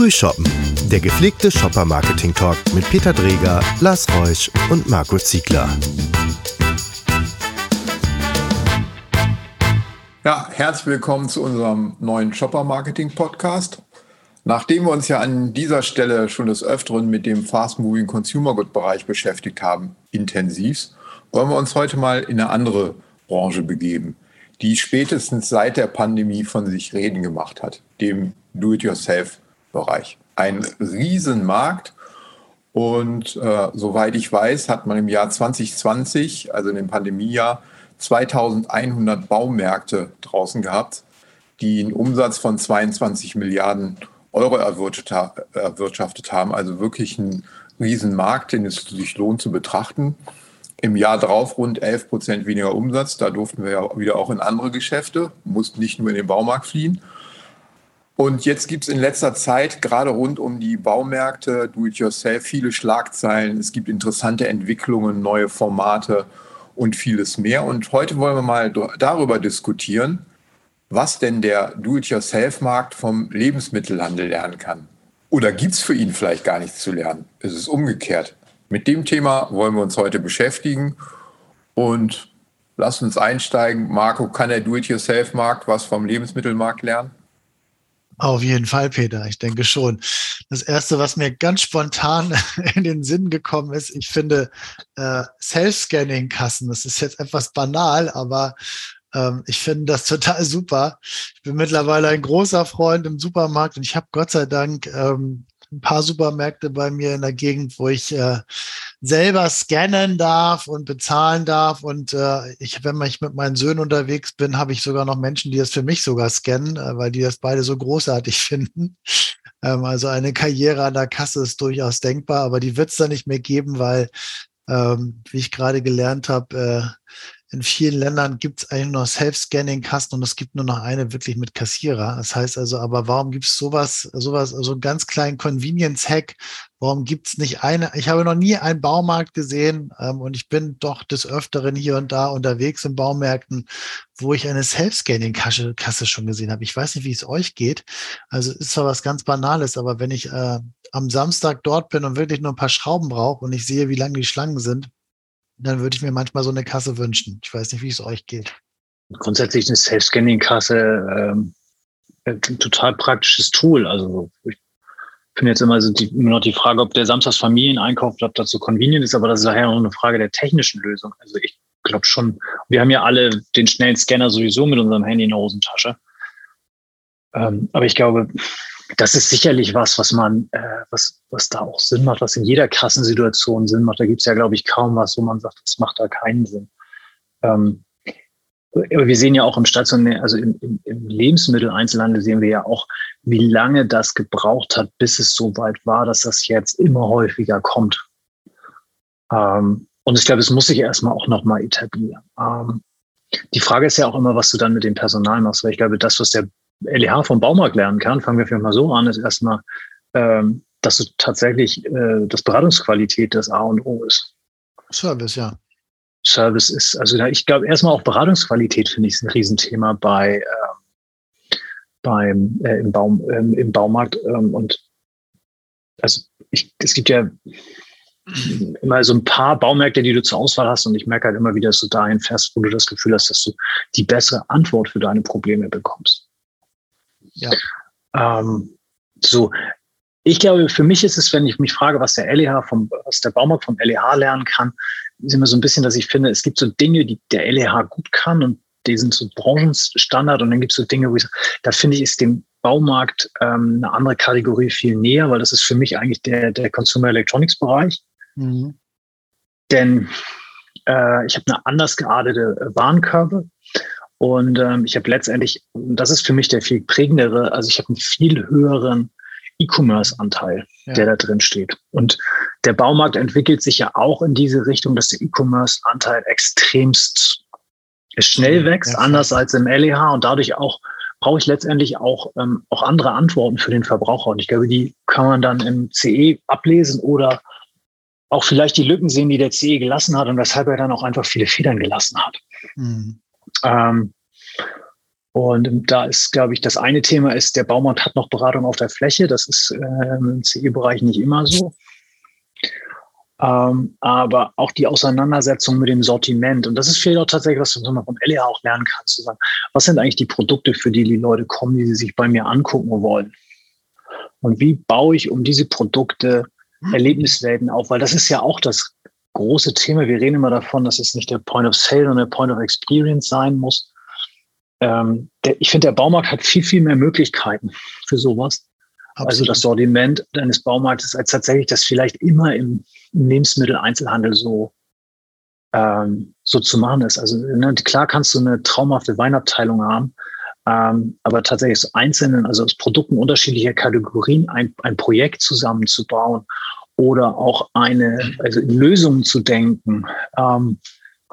Frühshoppen, der gepflegte Shopper-Marketing-Talk mit Peter Dreger, Lars Reusch und Marco Ziegler. Ja, herzlich willkommen zu unserem neuen Shopper-Marketing-Podcast. Nachdem wir uns ja an dieser Stelle schon des Öfteren mit dem Fast-Moving Consumer Good-Bereich beschäftigt haben, intensiv, wollen wir uns heute mal in eine andere Branche begeben, die spätestens seit der Pandemie von sich reden gemacht hat, dem Do-it-yourself-Bereich. Ein Riesenmarkt und äh, soweit ich weiß, hat man im Jahr 2020, also in dem Pandemiejahr, 2100 Baumärkte draußen gehabt, die einen Umsatz von 22 Milliarden Euro erwirtschaftet haben. Also wirklich ein Riesenmarkt, den es sich lohnt zu betrachten. Im Jahr drauf rund 11 Prozent weniger Umsatz. Da durften wir ja wieder auch in andere Geschäfte, mussten nicht nur in den Baumarkt fliehen. Und jetzt gibt es in letzter Zeit gerade rund um die Baumärkte, Do-it-yourself, viele Schlagzeilen. Es gibt interessante Entwicklungen, neue Formate und vieles mehr. Und heute wollen wir mal darüber diskutieren, was denn der Do-it-yourself-Markt vom Lebensmittelhandel lernen kann. Oder gibt es für ihn vielleicht gar nichts zu lernen? Es ist umgekehrt. Mit dem Thema wollen wir uns heute beschäftigen und lass uns einsteigen. Marco, kann der Do-it-yourself-Markt was vom Lebensmittelmarkt lernen? Auf jeden Fall, Peter. Ich denke schon. Das erste, was mir ganz spontan in den Sinn gekommen ist, ich finde äh, Self-Scanning-Kassen, das ist jetzt etwas banal, aber ähm, ich finde das total super. Ich bin mittlerweile ein großer Freund im Supermarkt und ich habe Gott sei Dank ähm, ein paar Supermärkte bei mir in der Gegend, wo ich äh, selber scannen darf und bezahlen darf. Und äh, ich, wenn ich mit meinen Söhnen unterwegs bin, habe ich sogar noch Menschen, die das für mich sogar scannen, äh, weil die das beide so großartig finden. Ähm, also eine Karriere an der Kasse ist durchaus denkbar, aber die wird es da nicht mehr geben, weil, ähm, wie ich gerade gelernt habe, äh, in vielen Ländern gibt es eigentlich nur Self-Scanning-Kassen und es gibt nur noch eine wirklich mit Kassierer. Das heißt also, aber warum gibt es sowas, sowas, so also einen ganz kleinen Convenience-Hack? Warum gibt es nicht eine? Ich habe noch nie einen Baumarkt gesehen ähm, und ich bin doch des Öfteren hier und da unterwegs in Baumärkten, wo ich eine Self-Scanning-Kasse Kasse schon gesehen habe. Ich weiß nicht, wie es euch geht. Also ist zwar was ganz Banales, aber wenn ich äh, am Samstag dort bin und wirklich nur ein paar Schrauben brauche und ich sehe, wie lang die Schlangen sind, dann würde ich mir manchmal so eine Kasse wünschen. Ich weiß nicht, wie es euch geht. Grundsätzlich eine Self-Scanning-Kasse ähm, ein total praktisches Tool. Also ich finde jetzt immer, so die, immer noch die Frage, ob der Samstagsfamilieneinkauf ob dazu convenient ist, aber das ist daher noch eine Frage der technischen Lösung. Also ich glaube schon, wir haben ja alle den schnellen Scanner sowieso mit unserem Handy in der Hosentasche. Ähm, aber ich glaube, das ist sicherlich was, was man, äh, was, was da auch Sinn macht, was in jeder krassen Situation Sinn macht. Da gibt es ja, glaube ich, kaum was, wo man sagt, das macht da keinen Sinn. Ähm, aber wir sehen ja auch im stationären, also im, im, im Lebensmitteleinzelhandel sehen wir ja auch, wie lange das gebraucht hat, bis es so weit war, dass das jetzt immer häufiger kommt. Ähm, und ich glaube, es muss sich erstmal auch nochmal etablieren. Ähm, die Frage ist ja auch immer, was du dann mit dem Personal machst, weil ich glaube, das, was der LEH vom Baumarkt lernen kann, fangen wir vielleicht mal so an, ist erstmal, ähm, dass du tatsächlich äh, das Beratungsqualität das A und O ist. Service, ja. Service ist, also ich glaube, erstmal auch Beratungsqualität finde ich ein Riesenthema bei äh, beim äh, im, Baum, ähm, im Baumarkt. Ähm, und also ich, es gibt ja immer so ein paar Baumärkte, die du zur Auswahl hast. Und ich merke halt immer wieder, dass du dahin fährst, wo du das Gefühl hast, dass du die bessere Antwort für deine Probleme bekommst. Ja. Ähm, so, ich glaube, für mich ist es, wenn ich mich frage, was der LEH vom, was der Baumarkt vom LEH lernen kann, ist immer so ein bisschen, dass ich finde, es gibt so Dinge, die der LEH gut kann und die sind so Branchenstandard und dann gibt es so Dinge, wo ich sage, da finde ich, ist dem Baumarkt ähm, eine andere Kategorie viel näher, weil das ist für mich eigentlich der, der Consumer Electronics Bereich. Mhm. Denn äh, ich habe eine anders geartete Warenkörbe und ähm, ich habe letztendlich, das ist für mich der viel prägendere, also ich habe einen viel höheren E-Commerce-Anteil, ja. der da drin steht. Und der Baumarkt entwickelt sich ja auch in diese Richtung, dass der E-Commerce-Anteil extremst schnell wächst, ja, anders als im LEH und dadurch auch brauche ich letztendlich auch, ähm, auch andere Antworten für den Verbraucher. Und ich glaube, die kann man dann im CE ablesen oder auch vielleicht die Lücken sehen, die der CE gelassen hat und weshalb er dann auch einfach viele Federn gelassen hat. Mhm. Ähm, Und da ist, glaube ich, das eine Thema ist, der Baumarkt hat noch Beratung auf der Fläche. Das ist äh, im CE-Bereich nicht immer so. Ähm, aber auch die Auseinandersetzung mit dem Sortiment. Und das ist vielleicht auch tatsächlich, was du von LEH auch lernen kannst, zu sagen, was sind eigentlich die Produkte, für die die Leute kommen, die sie sich bei mir angucken wollen? Und wie baue ich um diese Produkte hm. Erlebniswelten auf? Weil das ist ja auch das große Thema. Wir reden immer davon, dass es nicht der Point of Sale, sondern der Point of Experience sein muss. Ähm, der, ich finde, der Baumarkt hat viel, viel mehr Möglichkeiten für sowas. Absolut. Also das Sortiment deines Baumarktes als tatsächlich das vielleicht immer im, im Lebensmitteleinzelhandel so ähm, so zu machen ist. Also ne, klar kannst du eine traumhafte Weinabteilung haben, ähm, aber tatsächlich aus einzelnen, also aus Produkten unterschiedlicher Kategorien ein, ein Projekt zusammenzubauen oder auch eine, also in Lösungen zu denken, ähm,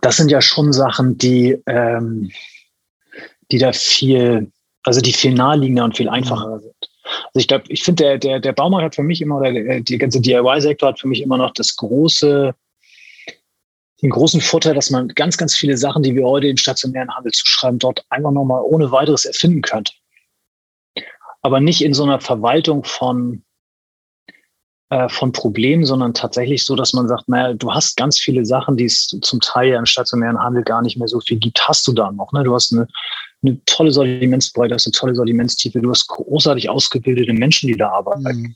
das sind ja schon Sachen, die, ähm, die da viel, also die viel naheliegender und viel einfacher sind. Also ich glaube, ich finde, der, der, der Baumarkt hat für mich immer, oder der, die ganze DIY-Sektor hat für mich immer noch das große, den großen Vorteil, dass man ganz, ganz viele Sachen, die wir heute im stationären Handel zuschreiben, dort einfach nochmal ohne weiteres erfinden könnte. Aber nicht in so einer Verwaltung von, äh, von Problemen, sondern tatsächlich so, dass man sagt, naja, du hast ganz viele Sachen, die es zum Teil im stationären Handel gar nicht mehr so viel gibt, hast du da noch. Ne? Du hast eine, eine tolle Sortimentsbreite, hast eine tolle Sortimentstiefe, du hast großartig ausgebildete Menschen, die da arbeiten. Mhm.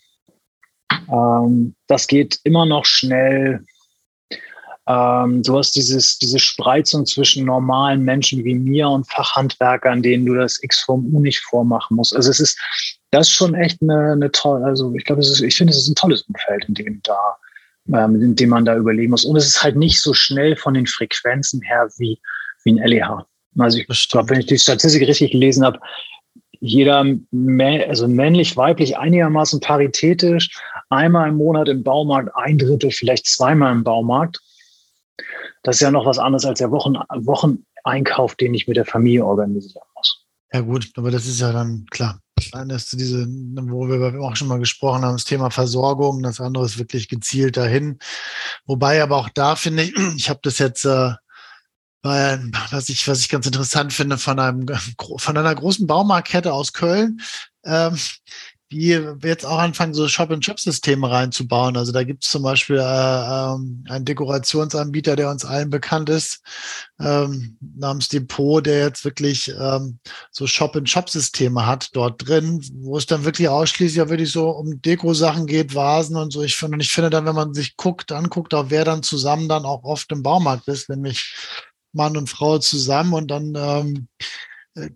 Ähm, das geht immer noch schnell ähm, du hast dieses, diese Spreizung zwischen normalen Menschen wie mir und Fachhandwerkern, denen du das X vom U nicht vormachen musst. Also es ist, das ist schon echt eine, eine tolle, also ich glaube, ich finde, es ist ein tolles Umfeld, in dem da, ähm, in dem man da überlegen muss. Und es ist halt nicht so schnell von den Frequenzen her wie, wie ein LEH. Also ich glaube, wenn ich die Statistik richtig gelesen habe, jeder, also männlich, weiblich einigermaßen paritätisch, einmal im Monat im Baumarkt, ein Drittel, vielleicht zweimal im Baumarkt. Das ist ja noch was anderes als der Wochen, Wocheneinkauf, den ich mit der Familie organisieren muss. Ja gut, aber das ist ja dann klar. Das eine ist diese, wo wir auch schon mal gesprochen haben, das Thema Versorgung. Das andere ist wirklich gezielt dahin. Wobei aber auch da finde ich, ich habe das jetzt äh, was ich, was ich ganz interessant finde, von einem, von einer großen Baumarktkette aus Köln, ähm, die jetzt auch anfangen, so Shop-and-Shop-Systeme reinzubauen. Also da gibt es zum Beispiel äh, ähm, einen Dekorationsanbieter, der uns allen bekannt ist, ähm, namens Depot, der jetzt wirklich ähm, so Shop-and-Shop-Systeme hat dort drin, wo es dann wirklich ausschließlich ja wirklich so um Deko-Sachen geht, Vasen und so. Ich finde, und ich finde dann, wenn man sich guckt, anguckt, auch wer dann zusammen dann auch oft im Baumarkt ist, nämlich Mann und Frau zusammen und dann ähm, äh,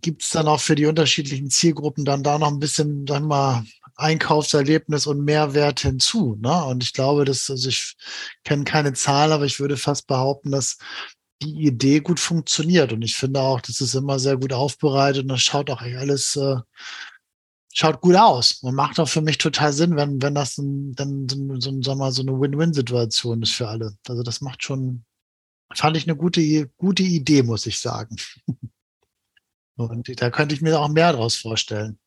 gibt es dann auch für die unterschiedlichen Zielgruppen dann da noch ein bisschen, sagen wir mal, Einkaufserlebnis und Mehrwert hinzu. Ne? Und ich glaube, dass, also ich kenne keine Zahl, aber ich würde fast behaupten, dass die Idee gut funktioniert. Und ich finde auch, das ist immer sehr gut aufbereitet und das schaut auch alles, äh, schaut gut aus und macht auch für mich total Sinn, wenn, wenn das ein, dann so, so, so, so eine Win-Win-Situation ist für alle. Also das macht schon, fand ich eine gute, gute Idee, muss ich sagen. Und da könnte ich mir auch mehr daraus vorstellen.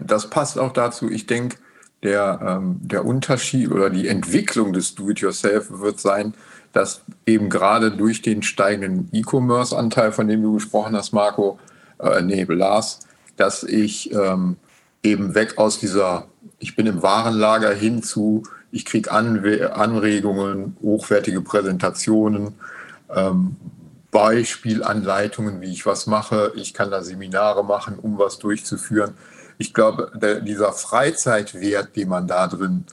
Das passt auch dazu. Ich denke, der, ähm, der Unterschied oder die Entwicklung des Do-it-yourself wird sein, dass eben gerade durch den steigenden E-Commerce-Anteil, von dem du gesprochen hast, Marco, äh, nee, Lars, dass ich ähm, eben weg aus dieser, ich bin im Warenlager hin zu, ich kriege Anregungen, hochwertige Präsentationen, ähm, Beispielanleitungen, wie ich was mache. Ich kann da Seminare machen, um was durchzuführen. Ich glaube, der, dieser Freizeitwert, den man da drin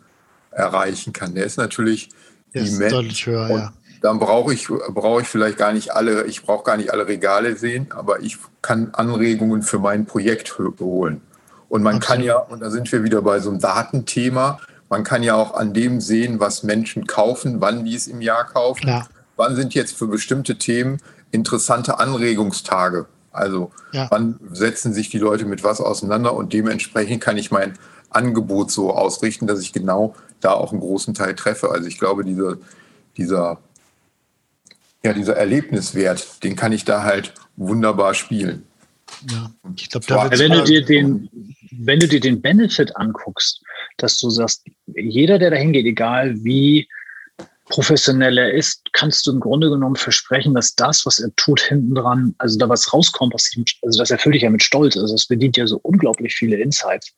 erreichen kann, der ist natürlich ist deutlich höher, ja. Dann brauche ich, brauche ich vielleicht gar nicht alle, ich brauche gar nicht alle Regale sehen, aber ich kann Anregungen für mein Projekt holen. Und man Absolut. kann ja, und da sind wir wieder bei so einem Datenthema, man kann ja auch an dem sehen, was Menschen kaufen, wann die es im Jahr kaufen. Klar wann sind jetzt für bestimmte Themen interessante Anregungstage? Also ja. wann setzen sich die Leute mit was auseinander und dementsprechend kann ich mein Angebot so ausrichten, dass ich genau da auch einen großen Teil treffe. Also ich glaube, diese, dieser, ja, dieser Erlebniswert, den kann ich da halt wunderbar spielen. Ja, ich glaube, wenn du dir den, wenn du dir den Benefit anguckst, dass du sagst, jeder, der da hingeht, egal wie professionell er ist, kannst du im Grunde genommen versprechen, dass das, was er tut, hinten dran, also da was rauskommt, was ihm, also das erfüllt dich ja mit Stolz. Also es bedient ja so unglaublich viele Insights.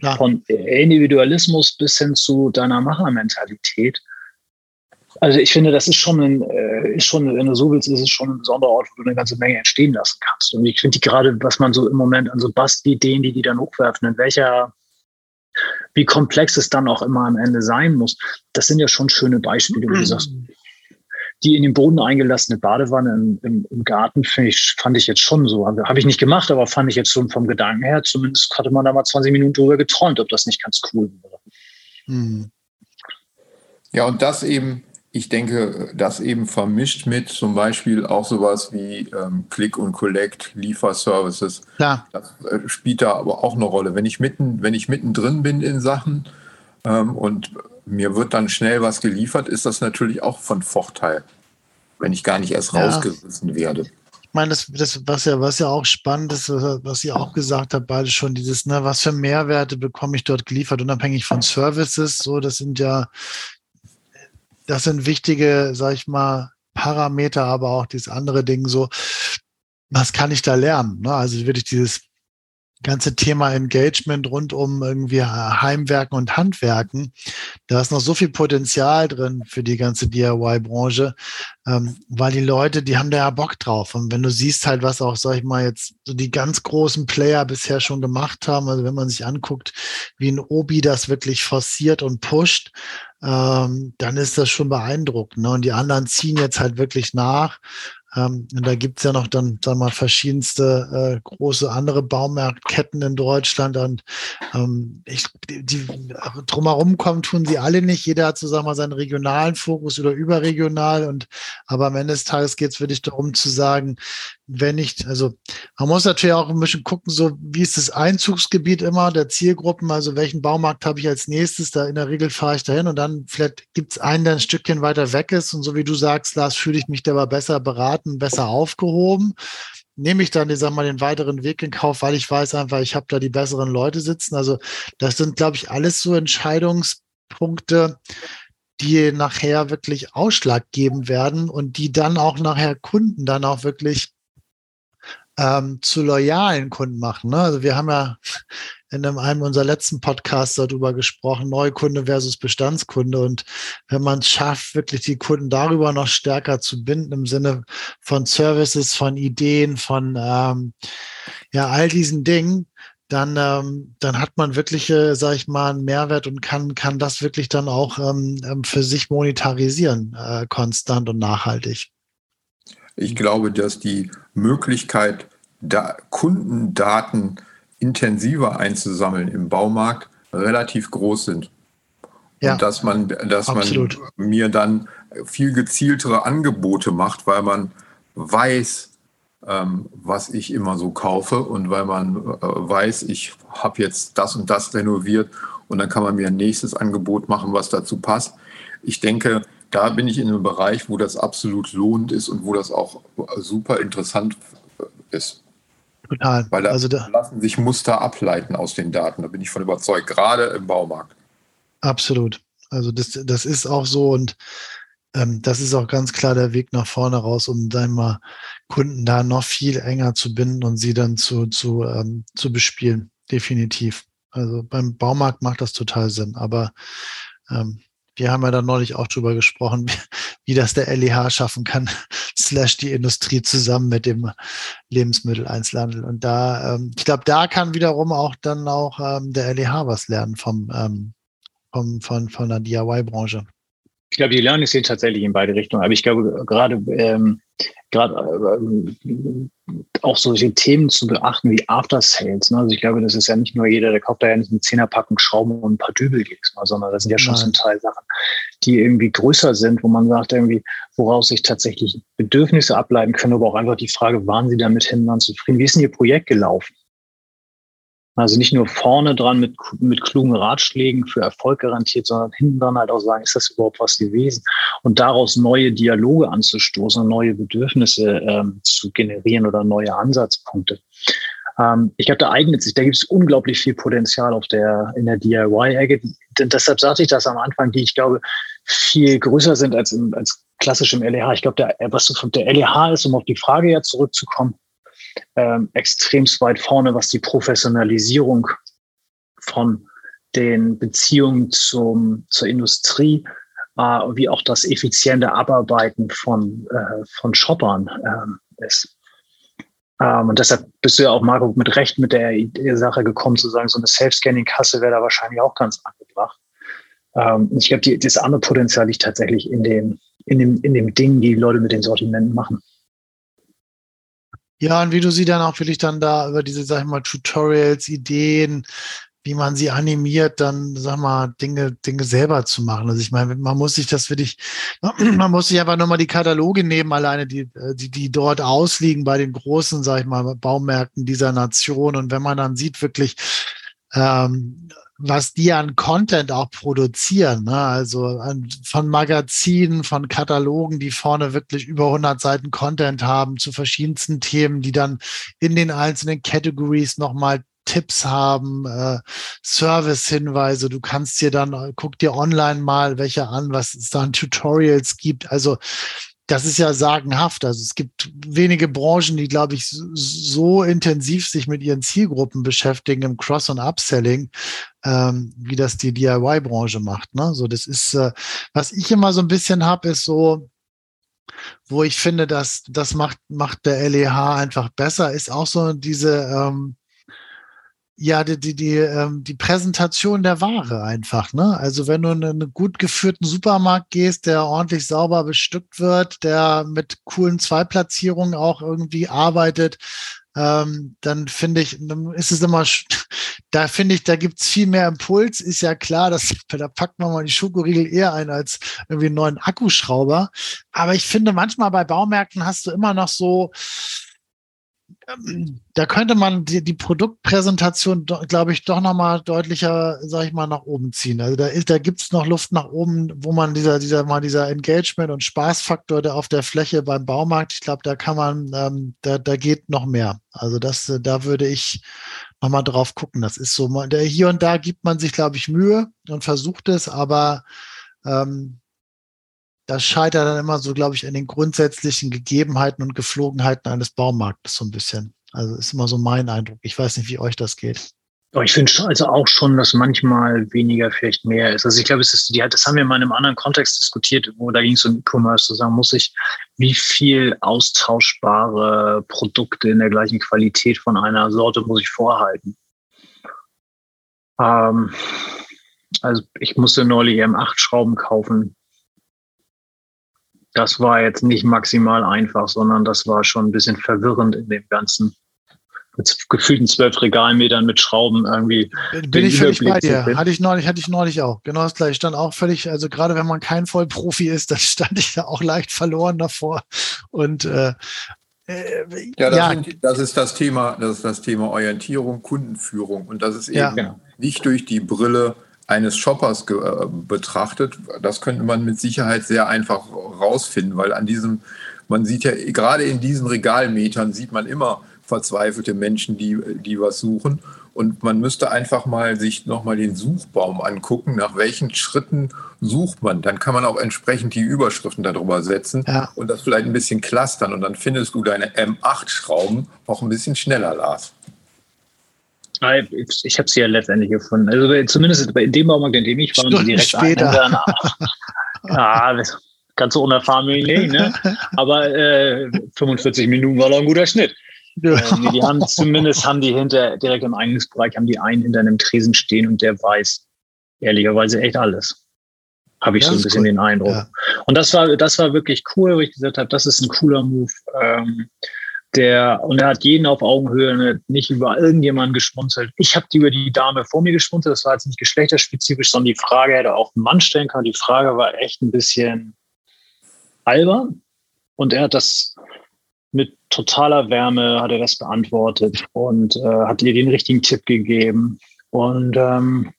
Ja. Von Individualismus bis hin zu deiner Machermentalität. Also ich finde, das ist schon ein, äh, ist schon, wenn du so willst, ist es schon ein besonderer Ort, wo du eine ganze Menge entstehen lassen kannst. Und ich finde die gerade, was man so im Moment an so Bastideen, die die dann hochwerfen, in welcher, wie komplex es dann auch immer am Ende sein muss, das sind ja schon schöne Beispiele, wie du sagst. Die in den Boden eingelassene Badewanne im, im, im Garten ich, fand ich jetzt schon so. Habe ich nicht gemacht, aber fand ich jetzt schon vom Gedanken her, zumindest hatte man da mal 20 Minuten drüber geträumt, ob das nicht ganz cool wäre. Hm. Ja, und das eben ich denke, das eben vermischt mit zum Beispiel auch sowas wie ähm, Click und Collect, Lieferservices. Ja. Das äh, spielt da aber auch eine Rolle. Wenn ich mitten, wenn ich mittendrin bin in Sachen ähm, und mir wird dann schnell was geliefert, ist das natürlich auch von Vorteil, wenn ich gar nicht erst ja. rausgerissen werde. Ich meine, das, das, was ja, was ja auch spannend ist, was ihr auch gesagt habt, beide schon, dieses, ne, was für Mehrwerte bekomme ich dort geliefert, unabhängig von Services, so, das sind ja das sind wichtige, sag ich mal, Parameter, aber auch dieses andere Ding so, was kann ich da lernen? Ne? Also wirklich dieses ganze Thema Engagement rund um irgendwie Heimwerken und Handwerken. Da ist noch so viel Potenzial drin für die ganze DIY-Branche, ähm, weil die Leute, die haben da ja Bock drauf. Und wenn du siehst halt, was auch, sag ich mal, jetzt so die ganz großen Player bisher schon gemacht haben, also wenn man sich anguckt, wie ein Obi das wirklich forciert und pusht, ähm, dann ist das schon beeindruckend. Ne? Und die anderen ziehen jetzt halt wirklich nach. Ähm, und da gibt's ja noch dann, wir mal, verschiedenste äh, große andere Baumarktketten in Deutschland. Und ähm, ich, die drumherum kommen, tun sie alle nicht. Jeder hat so, wir mal, seinen regionalen Fokus oder überregional. Und aber am Ende des Tages geht's wirklich darum zu sagen, wenn nicht, also man muss natürlich auch ein bisschen gucken, so wie ist das Einzugsgebiet immer der Zielgruppen, also welchen Baumarkt habe ich als nächstes, da in der Regel fahre ich dahin und dann vielleicht gibt es einen, der ein Stückchen weiter weg ist und so wie du sagst, Lars, fühle ich mich da aber besser beraten, besser aufgehoben. Nehme ich dann, ich sag mal, den weiteren Weg in Kauf, weil ich weiß einfach, ich habe da die besseren Leute sitzen. Also das sind, glaube ich, alles so Entscheidungspunkte, die nachher wirklich Ausschlag geben werden und die dann auch nachher Kunden dann auch wirklich ähm, zu loyalen Kunden machen. Ne? Also wir haben ja in einem unserer letzten Podcasts darüber gesprochen, Neukunde versus Bestandskunde. Und wenn man es schafft, wirklich die Kunden darüber noch stärker zu binden, im Sinne von Services, von Ideen, von ähm, ja, all diesen Dingen, dann, ähm, dann hat man wirklich, äh, sage ich mal, einen Mehrwert und kann, kann das wirklich dann auch ähm, ähm für sich monetarisieren, äh, konstant und nachhaltig. Ich glaube, dass die Möglichkeit, da Kundendaten intensiver einzusammeln im Baumarkt relativ groß sind. Ja, und dass man, dass man mir dann viel gezieltere Angebote macht, weil man weiß, was ich immer so kaufe und weil man äh, weiß, ich habe jetzt das und das renoviert und dann kann man mir ein nächstes Angebot machen, was dazu passt. Ich denke, da bin ich in einem Bereich, wo das absolut lohnend ist und wo das auch super interessant ist. Total. Weil da also da lassen sich Muster ableiten aus den Daten. Da bin ich von überzeugt, gerade im Baumarkt. Absolut. Also das, das ist auch so und ähm, das ist auch ganz klar der Weg nach vorne raus, um mal Kunden da noch viel enger zu binden und sie dann zu, zu, ähm, zu bespielen. Definitiv. Also beim Baumarkt macht das total Sinn. Aber ähm, wir haben ja da neulich auch drüber gesprochen, wie, wie das der LEH schaffen kann, slash die Industrie zusammen mit dem Lebensmitteleinzelhandel. Und da, ähm, ich glaube, da kann wiederum auch dann auch ähm, der LEH was lernen vom, ähm, vom von, von der DIY-Branche. Ich glaube, die Learnings gehen tatsächlich in beide Richtungen. Aber ich glaube, gerade ähm, gerade äh, auch solche Themen zu beachten wie After Sales. Ne? Also ich glaube, das ist ja nicht nur jeder, der kauft da ja nicht eine Zehnerpackung Schrauben und ein paar Dübel jedes Mal, sondern das sind ja schon zum Teil Sachen, die irgendwie größer sind, wo man sagt irgendwie, woraus sich tatsächlich Bedürfnisse ableiten können, aber auch einfach die Frage, waren Sie damit hin, waren zufrieden? Wie ist denn Ihr Projekt gelaufen? Also nicht nur vorne dran mit, mit klugen Ratschlägen für Erfolg garantiert, sondern hinten dran halt auch sagen, ist das überhaupt was gewesen? Und daraus neue Dialoge anzustoßen, neue Bedürfnisse ähm, zu generieren oder neue Ansatzpunkte. Ähm, ich glaube, da eignet sich, da gibt es unglaublich viel Potenzial auf der, in der DIY-Ecke. Deshalb sagte ich das am Anfang, die ich glaube, viel größer sind als, im, als klassisch im LEH. Ich glaube, der, was der LEH ist, um auf die Frage ja zurückzukommen, ähm, extremst weit vorne, was die Professionalisierung von den Beziehungen zum, zur Industrie, äh, wie auch das effiziente Abarbeiten von, äh, von Shoppern äh, ist. Ähm, und deshalb bist du ja auch, Marco, mit Recht mit der, der Sache gekommen, zu sagen, so eine Self-Scanning-Kasse wäre da wahrscheinlich auch ganz angebracht. Ähm, ich glaube, das andere Potenzial liegt tatsächlich in dem, in dem, in dem Ding, die Leute mit den Sortimenten machen. Ja, und wie du sie dann auch wirklich dann da über diese, sag ich mal, Tutorials, Ideen, wie man sie animiert, dann, sag mal, Dinge, Dinge selber zu machen. Also ich meine, man muss sich das wirklich, man muss sich einfach nochmal die Kataloge nehmen, alleine die, die, die dort ausliegen bei den großen, sag ich mal, Baumärkten dieser Nation. Und wenn man dann sieht, wirklich, ähm, was die an Content auch produzieren, ne? also an, von Magazinen, von Katalogen, die vorne wirklich über 100 Seiten Content haben zu verschiedensten Themen, die dann in den einzelnen Categories nochmal Tipps haben, äh, Service-Hinweise. Du kannst dir dann, guck dir online mal welche an, was es da an Tutorials gibt. Also das ist ja sagenhaft. Also es gibt wenige Branchen, die, glaube ich, so intensiv sich mit ihren Zielgruppen beschäftigen im Cross- und Upselling, ähm, wie das die DIY-Branche macht. Ne? So, das ist, äh, was ich immer so ein bisschen habe, ist so, wo ich finde, dass das macht, macht der LEH einfach besser, ist auch so diese ähm, ja, die, die, die, ähm, die Präsentation der Ware einfach. Ne? Also wenn du in einen gut geführten Supermarkt gehst, der ordentlich sauber bestückt wird, der mit coolen Zweiplatzierungen auch irgendwie arbeitet, ähm, dann finde ich, dann ist es immer, da finde ich, da gibt's viel mehr Impuls. Ist ja klar, dass, da packt man mal die Schokoriegel eher ein als irgendwie einen neuen Akkuschrauber. Aber ich finde, manchmal bei Baumärkten hast du immer noch so, da könnte man die, die Produktpräsentation, glaube ich, doch nochmal deutlicher, sage ich mal, nach oben ziehen. Also da ist, da gibt's noch Luft nach oben, wo man dieser, dieser mal dieser Engagement und Spaßfaktor, der auf der Fläche beim Baumarkt, ich glaube, da kann man, ähm, da, da geht noch mehr. Also das, da würde ich nochmal drauf gucken. Das ist so, hier und da gibt man sich, glaube ich, Mühe und versucht es, aber ähm, das scheitert dann immer so, glaube ich, an den grundsätzlichen Gegebenheiten und Geflogenheiten eines Baumarktes so ein bisschen. Also ist immer so mein Eindruck. Ich weiß nicht, wie euch das geht. ich finde also auch schon, dass manchmal weniger vielleicht mehr ist. Also ich glaube, es ist, das haben wir mal in einem anderen Kontext diskutiert, wo da ging es um E-Commerce zu sagen, muss ich, wie viel austauschbare Produkte in der gleichen Qualität von einer Sorte muss ich vorhalten? Ähm, also ich musste neulich M8 Schrauben kaufen das war jetzt nicht maximal einfach, sondern das war schon ein bisschen verwirrend in dem Ganzen. Mit gefühlten zwölf Regalmetern mit Schrauben irgendwie. Bin ich völlig bei dir. Hatte ich neulich, hatte ich neulich auch. Genau das gleiche. Stand auch völlig, also gerade wenn man kein Vollprofi ist, dann stand ich da auch leicht verloren davor. Und äh, äh, ja, das, ja. Sind, das, ist das Thema, das ist das Thema Orientierung, Kundenführung. Und das ist eben ja. nicht durch die Brille eines Shoppers äh, betrachtet, das könnte man mit Sicherheit sehr einfach rausfinden, weil an diesem, man sieht ja gerade in diesen Regalmetern sieht man immer verzweifelte Menschen, die, die was suchen. Und man müsste einfach mal sich nochmal den Suchbaum angucken, nach welchen Schritten sucht man. Dann kann man auch entsprechend die Überschriften darüber setzen ja. und das vielleicht ein bisschen clustern. Und dann findest du deine M8-Schrauben auch ein bisschen schneller, Lars. Ich, habe sie ja letztendlich gefunden. Also zumindest in dem Baumarkt, in dem ich war, Stunden direkt später. ja, ganz so unerfahren wie ich ne? Aber äh, 45 Minuten war doch ein guter Schnitt. Ja. Äh, die haben zumindest haben die hinter direkt im Eingangsbereich haben die einen hinter einem Tresen stehen und der weiß ehrlicherweise echt alles. Habe ich ja, so ein bisschen cool. den Eindruck. Ja. Und das war das war wirklich cool, wo ich gesagt habe, das ist ein cooler Move. Ähm, der, und er hat jeden auf Augenhöhe nicht über irgendjemanden geschmunzelt. Ich habe über die Dame vor mir geschmunzelt. Das war jetzt nicht geschlechterspezifisch, sondern die Frage hätte auch ein Mann stellen können. Die Frage war echt ein bisschen albern. Und er hat das mit totaler Wärme hat er das beantwortet und äh, hat ihr den richtigen Tipp gegeben. Und ähm,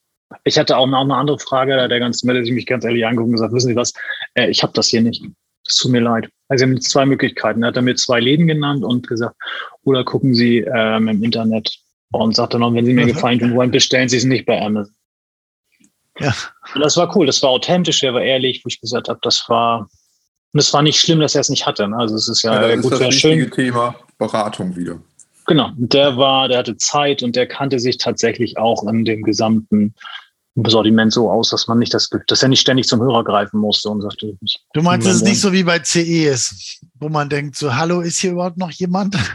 ich hatte auch noch eine andere Frage, da der ganz nett mich ganz ehrlich angeguckt und gesagt, wissen Sie was, äh, ich habe das hier nicht. Es tut mir leid. Also, Sie haben zwei Möglichkeiten. Er hat mir zwei Läden genannt und gesagt, oder gucken Sie ähm, im Internet und sagt dann noch, wenn Sie mir gefallen tun wollen, bestellen Sie es nicht bei Amazon. Ja. Und das war cool, das war authentisch, er war ehrlich, wo ich gesagt habe, das war, und es war nicht schlimm, dass er es nicht hatte. Ne? Also es ist ja, ja das gut, ist das schön. Thema Beratung wieder. Genau, der war, der hatte Zeit und der kannte sich tatsächlich auch in dem gesamten Sortiment so aus, dass man nicht das, dass er nicht ständig zum Hörer greifen musste und sagte. Du meinst, es ist nicht so wie bei CE ist, wo man denkt, so, hallo, ist hier überhaupt noch jemand?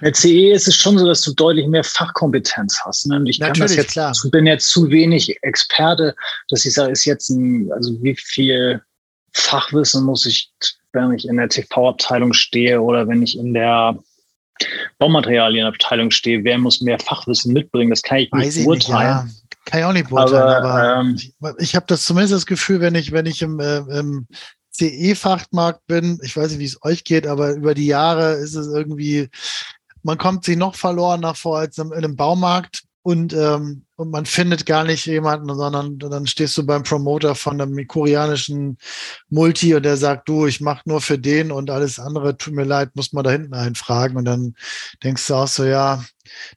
Bei CE ist es schon so, dass du deutlich mehr Fachkompetenz hast. Ne? Ich das jetzt, klar. bin jetzt zu wenig Experte, dass ich sage, ist jetzt ein, also wie viel Fachwissen muss ich, wenn ich in der TV-Abteilung stehe oder wenn ich in der Baumaterialienabteilung stehe, wer muss mehr Fachwissen mitbringen? Das kann ich Weiß nicht beurteilen. Nicht, ja. Kann ich auch nicht beurteilen, aber, aber ähm, ich, ich habe das zumindest das Gefühl, wenn ich, wenn ich im, äh, im CE-Fachmarkt bin, ich weiß nicht, wie es euch geht, aber über die Jahre ist es irgendwie, man kommt sich noch verlorener vor als in einem Baumarkt und, ähm, und man findet gar nicht jemanden, sondern dann stehst du beim Promoter von einem koreanischen Multi und der sagt, du, ich mache nur für den und alles andere, tut mir leid, muss man da hinten einfragen. Und dann denkst du auch so, ja,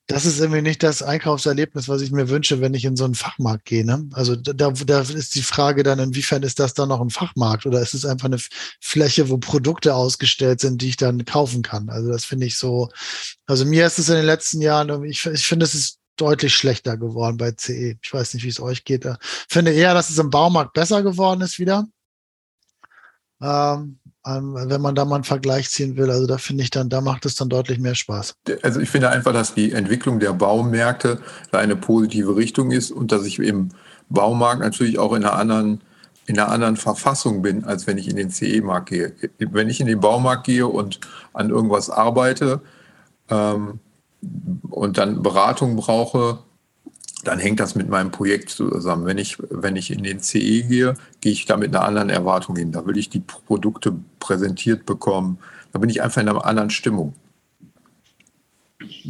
das ist irgendwie nicht das Einkaufserlebnis, was ich mir wünsche, wenn ich in so einen Fachmarkt gehe. Ne? Also da, da ist die Frage dann, inwiefern ist das dann noch ein Fachmarkt oder ist es einfach eine Fläche, wo Produkte ausgestellt sind, die ich dann kaufen kann? Also das finde ich so, also mir ist es in den letzten Jahren, ich, ich finde, es ist deutlich schlechter geworden bei CE. Ich weiß nicht, wie es euch geht. Ich finde eher, dass es im Baumarkt besser geworden ist wieder. Ähm, ähm, wenn man da mal einen Vergleich ziehen will. Also da finde ich dann, da macht es dann deutlich mehr Spaß. Also ich finde einfach, dass die Entwicklung der Baumärkte da eine positive Richtung ist und dass ich im Baumarkt natürlich auch in einer anderen in einer anderen Verfassung bin, als wenn ich in den CE-Markt gehe. Wenn ich in den Baumarkt gehe und an irgendwas arbeite, ähm, und dann Beratung brauche, dann hängt das mit meinem Projekt zusammen. Wenn ich, wenn ich in den CE gehe, gehe ich da mit einer anderen Erwartung hin. Da will ich die Produkte präsentiert bekommen. Da bin ich einfach in einer anderen Stimmung.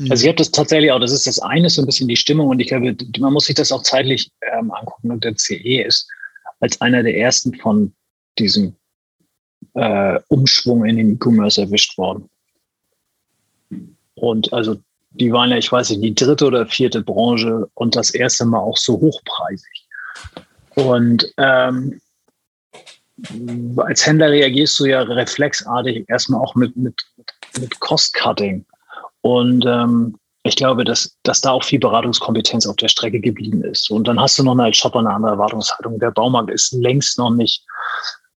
Also ich habe das tatsächlich auch, das ist das eine, so ein bisschen die Stimmung und ich glaube, man muss sich das auch zeitlich ähm, angucken. Und der CE ist als einer der ersten von diesem äh, Umschwung in den E-Commerce erwischt worden. Und also die waren ja, ich weiß nicht, die dritte oder vierte Branche und das erste Mal auch so hochpreisig. Und ähm, als Händler reagierst du ja reflexartig erstmal auch mit, mit, mit Cost-Cutting. Und ähm, ich glaube, dass, dass da auch viel Beratungskompetenz auf der Strecke geblieben ist. Und dann hast du noch als Shopper eine andere Erwartungshaltung. Der Baumarkt ist längst noch nicht,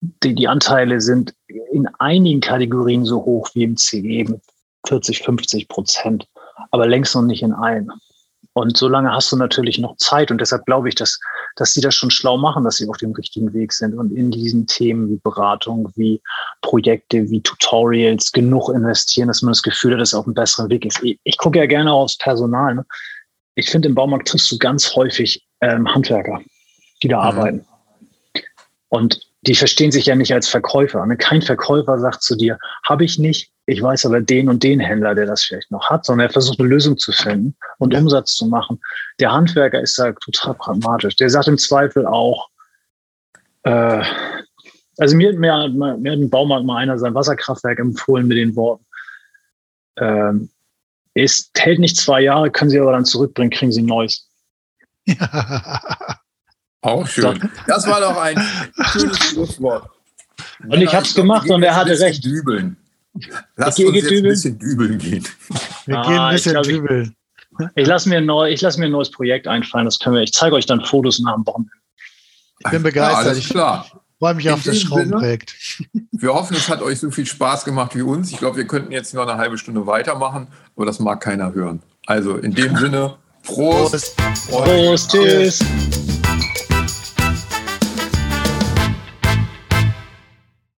die, die Anteile sind in einigen Kategorien so hoch wie im CE mit 40, 50 Prozent aber längst noch nicht in allen. Und solange hast du natürlich noch Zeit und deshalb glaube ich, dass, dass sie das schon schlau machen, dass sie auf dem richtigen Weg sind und in diesen Themen wie Beratung, wie Projekte, wie Tutorials genug investieren, dass man das Gefühl hat, dass es auf einem besseren Weg ist. Ich, ich gucke ja gerne aufs Personal. Ne? Ich finde, im Baumarkt triffst du ganz häufig ähm, Handwerker, die da mhm. arbeiten. Und die verstehen sich ja nicht als Verkäufer. Ne? Kein Verkäufer sagt zu dir, habe ich nicht, ich weiß aber den und den Händler, der das vielleicht noch hat, sondern er versucht eine Lösung zu finden und Umsatz zu machen. Der Handwerker ist da total pragmatisch. Der sagt im Zweifel auch, äh, also mir, mir, mir hat ein Baumarkt mal einer sein Wasserkraftwerk empfohlen mit den Worten, ähm, es hält nicht zwei Jahre, können Sie aber dann zurückbringen, kriegen Sie ein neues. Ja. Auch schön. Das war doch ein schönes Schlusswort. Und ich habe es gemacht und er hatte recht. Dübeln. Lass uns jetzt dübeln. ein bisschen dübeln gehen. Wir ah, gehen ein bisschen ich glaub, dübeln. Ich, ich lasse mir, lass mir ein neues Projekt einfallen. Das können wir, ich zeige euch dann Fotos nach dem Wochenende. Ich bin begeistert. Ja, alles klar. Ich freue mich In auf das Schraubenprojekt. Wir hoffen, es hat euch so viel Spaß gemacht wie uns. Ich glaube, wir könnten jetzt noch eine halbe Stunde weitermachen, aber das mag keiner hören. Also in dem Sinne, Prost. Prost. Prost. Prost. Tschüss.